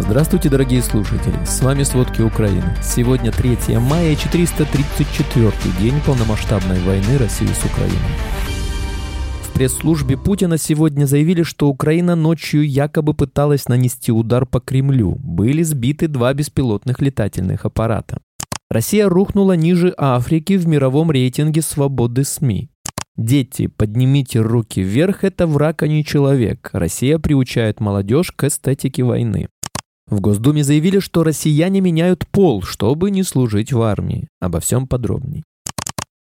Здравствуйте, дорогие слушатели! С вами «Сводки Украины». Сегодня 3 мая, 434 день полномасштабной войны России с Украиной. В пресс-службе Путина сегодня заявили, что Украина ночью якобы пыталась нанести удар по Кремлю. Были сбиты два беспилотных летательных аппарата. Россия рухнула ниже Африки в мировом рейтинге свободы СМИ. Дети, поднимите руки вверх, это враг, а не человек. Россия приучает молодежь к эстетике войны. В Госдуме заявили, что россияне меняют пол, чтобы не служить в армии. Обо всем подробней.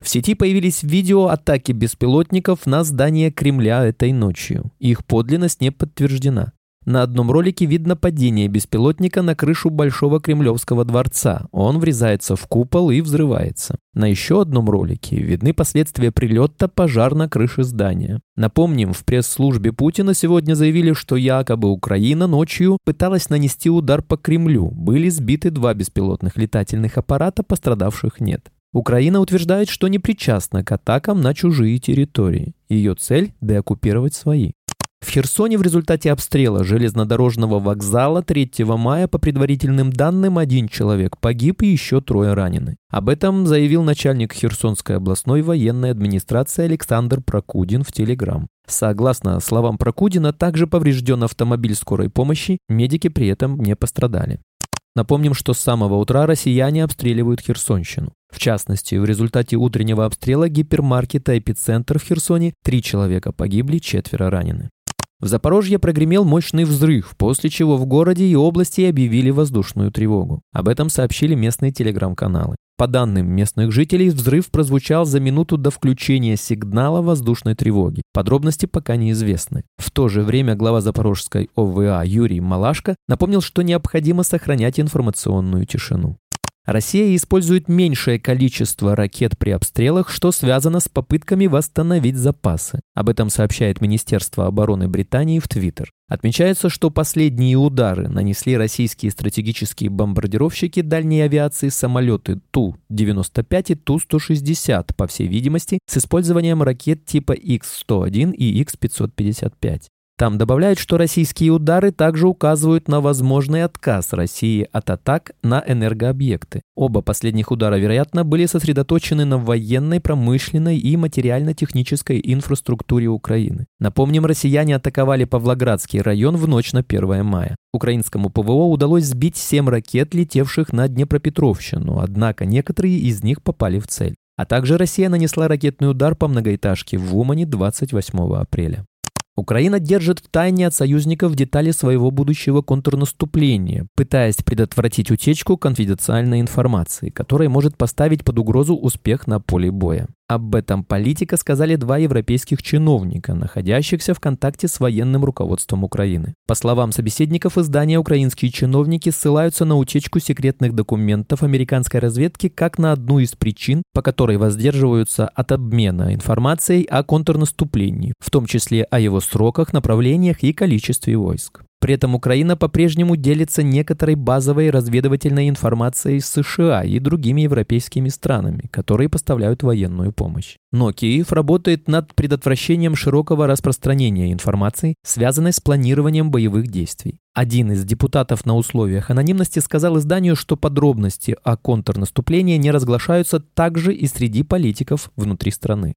В сети появились видео атаки беспилотников на здание Кремля этой ночью. Их подлинность не подтверждена. На одном ролике видно падение беспилотника на крышу Большого Кремлевского дворца. Он врезается в купол и взрывается. На еще одном ролике видны последствия прилета пожар на крыше здания. Напомним, в пресс-службе Путина сегодня заявили, что якобы Украина ночью пыталась нанести удар по Кремлю. Были сбиты два беспилотных летательных аппарата, пострадавших нет. Украина утверждает, что не причастна к атакам на чужие территории. Ее цель – деоккупировать свои. В Херсоне в результате обстрела железнодорожного вокзала 3 мая по предварительным данным один человек погиб и еще трое ранены. Об этом заявил начальник Херсонской областной военной администрации Александр Прокудин в Телеграм. Согласно словам Прокудина, также поврежден автомобиль скорой помощи, медики при этом не пострадали. Напомним, что с самого утра россияне обстреливают Херсонщину. В частности, в результате утреннего обстрела гипермаркета «Эпицентр» в Херсоне три человека погибли, четверо ранены. В Запорожье прогремел мощный взрыв, после чего в городе и области объявили воздушную тревогу. Об этом сообщили местные телеграм-каналы. По данным местных жителей, взрыв прозвучал за минуту до включения сигнала воздушной тревоги. Подробности пока неизвестны. В то же время глава Запорожской ОВА Юрий Малашко напомнил, что необходимо сохранять информационную тишину. Россия использует меньшее количество ракет при обстрелах, что связано с попытками восстановить запасы. Об этом сообщает Министерство обороны Британии в Твиттер. Отмечается, что последние удары нанесли российские стратегические бомбардировщики дальней авиации самолеты Ту-95 и Ту-160, по всей видимости, с использованием ракет типа X-101 и X-555. Там добавляют, что российские удары также указывают на возможный отказ России от атак на энергообъекты. Оба последних удара, вероятно, были сосредоточены на военной, промышленной и материально-технической инфраструктуре Украины. Напомним, россияне атаковали Павлоградский район в ночь на 1 мая. Украинскому ПВО удалось сбить 7 ракет, летевших на Днепропетровщину, однако некоторые из них попали в цель. А также Россия нанесла ракетный удар по многоэтажке в Умане 28 апреля. Украина держит в тайне от союзников детали своего будущего контрнаступления, пытаясь предотвратить утечку конфиденциальной информации, которая может поставить под угрозу успех на поле боя. Об этом политика сказали два европейских чиновника, находящихся в контакте с военным руководством Украины. По словам собеседников издания, украинские чиновники ссылаются на утечку секретных документов американской разведки как на одну из причин, по которой воздерживаются от обмена информацией о контрнаступлении, в том числе о его сроках, направлениях и количестве войск. При этом Украина по-прежнему делится некоторой базовой разведывательной информацией с США и другими европейскими странами, которые поставляют военную помощь. Но Киев работает над предотвращением широкого распространения информации, связанной с планированием боевых действий. Один из депутатов на условиях анонимности сказал изданию, что подробности о контрнаступлении не разглашаются также и среди политиков внутри страны.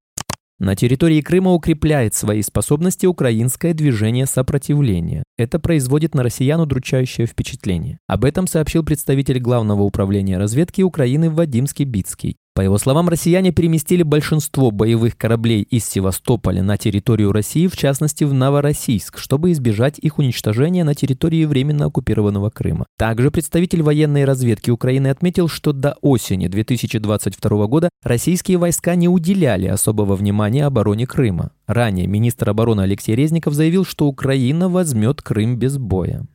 На территории Крыма укрепляет свои способности украинское движение сопротивления. Это производит на россиян удручающее впечатление. Об этом сообщил представитель Главного управления разведки Украины Вадим Скибицкий. По его словам, россияне переместили большинство боевых кораблей из Севастополя на территорию России, в частности в Новороссийск, чтобы избежать их уничтожения на территории временно оккупированного Крыма. Также представитель военной разведки Украины отметил, что до осени 2022 года российские войска не уделяли особого внимания обороне Крыма. Ранее министр обороны Алексей Резников заявил, что Украина возьмет Крым без боя.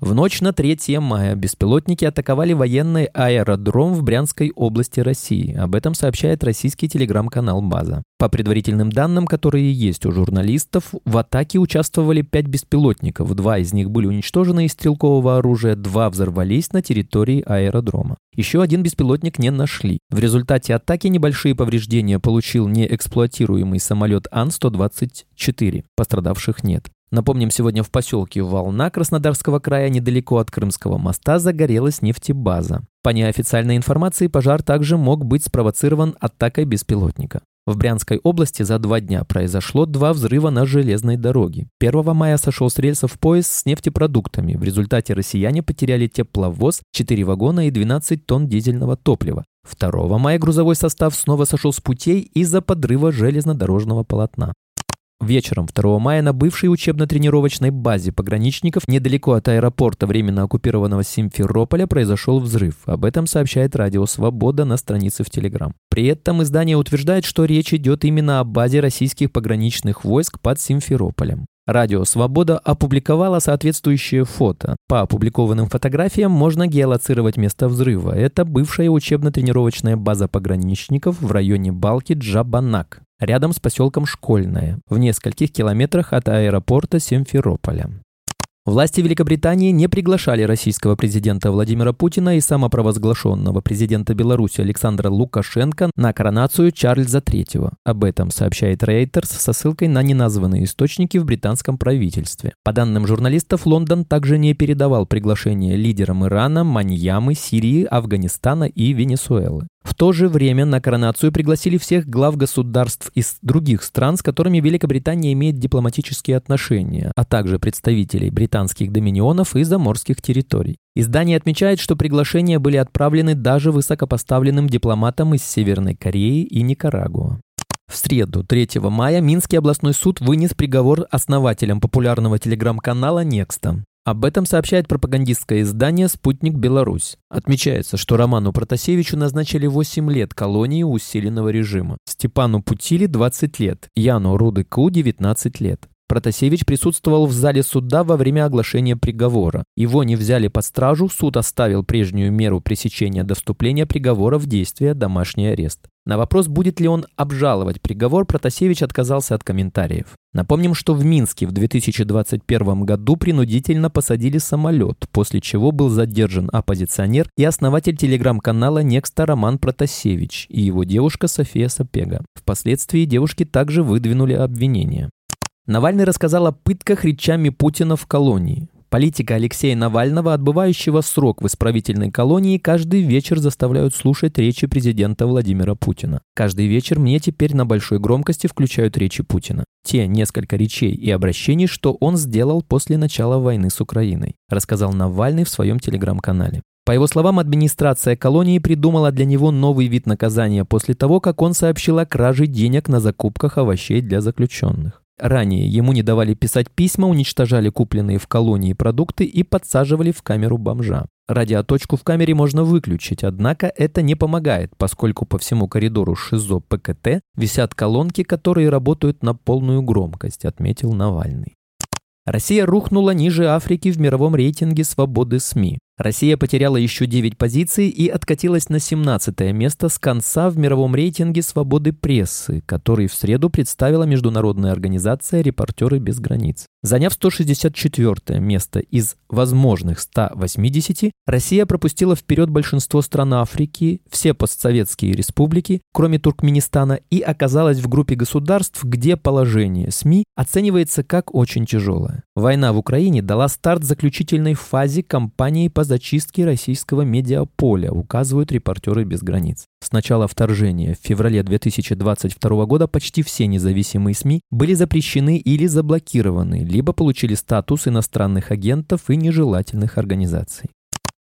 В ночь на 3 мая беспилотники атаковали военный аэродром в Брянской области России. Об этом сообщает российский телеграм-канал «База». По предварительным данным, которые есть у журналистов, в атаке участвовали пять беспилотников. Два из них были уничтожены из стрелкового оружия, два взорвались на территории аэродрома. Еще один беспилотник не нашли. В результате атаки небольшие повреждения получил неэксплуатируемый самолет Ан-124. Пострадавших нет. Напомним, сегодня в поселке Волна Краснодарского края недалеко от Крымского моста загорелась нефтебаза. По неофициальной информации, пожар также мог быть спровоцирован атакой беспилотника. В Брянской области за два дня произошло два взрыва на железной дороге. 1 мая сошел с рельсов поезд с нефтепродуктами. В результате россияне потеряли тепловоз, 4 вагона и 12 тонн дизельного топлива. 2 мая грузовой состав снова сошел с путей из-за подрыва железнодорожного полотна. Вечером 2 мая на бывшей учебно-тренировочной базе пограничников недалеко от аэропорта временно оккупированного Симферополя произошел взрыв. Об этом сообщает Радио Свобода на странице в Телеграм. При этом издание утверждает, что речь идет именно о базе российских пограничных войск под Симферополем. Радио «Свобода» опубликовало соответствующее фото. По опубликованным фотографиям можно геолоцировать место взрыва. Это бывшая учебно-тренировочная база пограничников в районе Балки Джабанак рядом с поселком Школьное, в нескольких километрах от аэропорта Симферополя. Власти Великобритании не приглашали российского президента Владимира Путина и самопровозглашенного президента Беларуси Александра Лукашенко на коронацию Чарльза III. Об этом сообщает Reuters со ссылкой на неназванные источники в британском правительстве. По данным журналистов, Лондон также не передавал приглашение лидерам Ирана, Маньямы, Сирии, Афганистана и Венесуэлы. То же время на коронацию пригласили всех глав государств из других стран, с которыми Великобритания имеет дипломатические отношения, а также представителей британских доминионов и заморских территорий. Издание отмечает, что приглашения были отправлены даже высокопоставленным дипломатам из Северной Кореи и Никарагуа. В среду, 3 мая, Минский областной суд вынес приговор основателям популярного телеграм-канала «Некста». Об этом сообщает пропагандистское издание «Спутник Беларусь». Отмечается, что Роману Протасевичу назначили 8 лет колонии усиленного режима, Степану Путили 20 лет, Яну Рудыку 19 лет. Протасевич присутствовал в зале суда во время оглашения приговора. Его не взяли под стражу, суд оставил прежнюю меру пресечения до вступления приговора в действие домашний арест. На вопрос, будет ли он обжаловать приговор, Протасевич отказался от комментариев. Напомним, что в Минске в 2021 году принудительно посадили самолет, после чего был задержан оппозиционер и основатель телеграм-канала Некста Роман Протасевич и его девушка София Сапега. Впоследствии девушки также выдвинули обвинения. Навальный рассказал о пытках речами Путина в колонии. Политика Алексея Навального, отбывающего срок в исправительной колонии, каждый вечер заставляют слушать речи президента Владимира Путина. Каждый вечер мне теперь на большой громкости включают речи Путина. Те несколько речей и обращений, что он сделал после начала войны с Украиной, рассказал Навальный в своем телеграм-канале. По его словам, администрация колонии придумала для него новый вид наказания после того, как он сообщил о краже денег на закупках овощей для заключенных. Ранее ему не давали писать письма, уничтожали купленные в колонии продукты и подсаживали в камеру бомжа. Радиоточку в камере можно выключить, однако это не помогает, поскольку по всему коридору ШИЗО ПКТ висят колонки, которые работают на полную громкость, отметил Навальный. Россия рухнула ниже Африки в мировом рейтинге свободы СМИ. Россия потеряла еще 9 позиций и откатилась на 17 место с конца в мировом рейтинге свободы прессы, который в среду представила международная организация «Репортеры без границ». Заняв 164 место из возможных 180, Россия пропустила вперед большинство стран Африки, все постсоветские республики, кроме Туркменистана, и оказалась в группе государств, где положение СМИ оценивается как очень тяжелое. Война в Украине дала старт заключительной фазе кампании по зачистки российского медиаполя, указывают репортеры без границ. С начала вторжения в феврале 2022 года почти все независимые СМИ были запрещены или заблокированы, либо получили статус иностранных агентов и нежелательных организаций.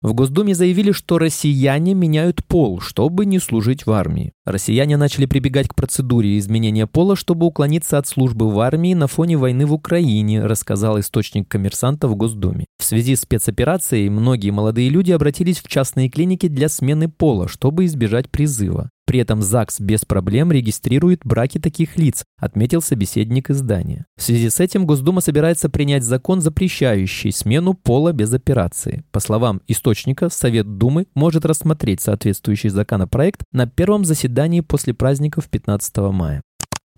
В Госдуме заявили, что россияне меняют пол, чтобы не служить в армии. Россияне начали прибегать к процедуре изменения пола, чтобы уклониться от службы в армии на фоне войны в Украине, рассказал источник коммерсанта в Госдуме. В связи с спецоперацией многие молодые люди обратились в частные клиники для смены пола, чтобы избежать призыва. При этом ЗАГС без проблем регистрирует браки таких лиц, отметил собеседник издания. В связи с этим Госдума собирается принять закон, запрещающий смену пола без операции. По словам источника, Совет Думы может рассмотреть соответствующий законопроект на первом заседании после праздников 15 мая.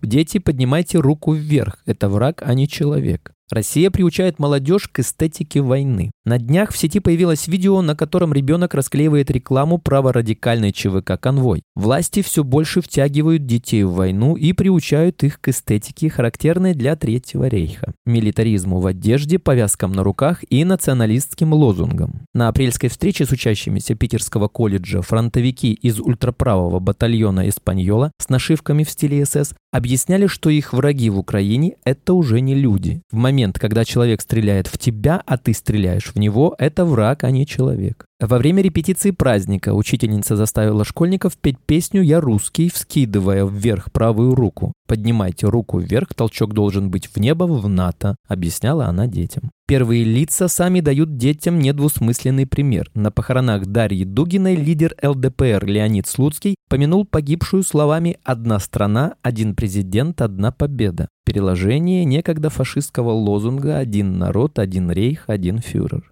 Дети, поднимайте руку вверх. Это враг, а не человек. Россия приучает молодежь к эстетике войны. На днях в сети появилось видео, на котором ребенок расклеивает рекламу праворадикальной ЧВК «Конвой». Власти все больше втягивают детей в войну и приучают их к эстетике, характерной для Третьего рейха. Милитаризму в одежде, повязкам на руках и националистским лозунгам. На апрельской встрече с учащимися Питерского колледжа фронтовики из ультраправого батальона «Эспаньола» с нашивками в стиле СС объясняли, что их враги в Украине – это уже не люди. В момент, когда человек стреляет в тебя, а ты стреляешь в него, это враг, а не человек. Во время репетиции праздника учительница заставила школьников петь песню «Я русский», вскидывая вверх правую руку. «Поднимайте руку вверх, толчок должен быть в небо, в НАТО», объясняла она детям. Первые лица сами дают детям недвусмысленный пример. На похоронах Дарьи Дугиной лидер ЛДПР Леонид Слуцкий помянул погибшую словами «Одна страна, один президент, одна победа». Переложение некогда фашистского лозунга «Один народ, один рейх, один фюрер».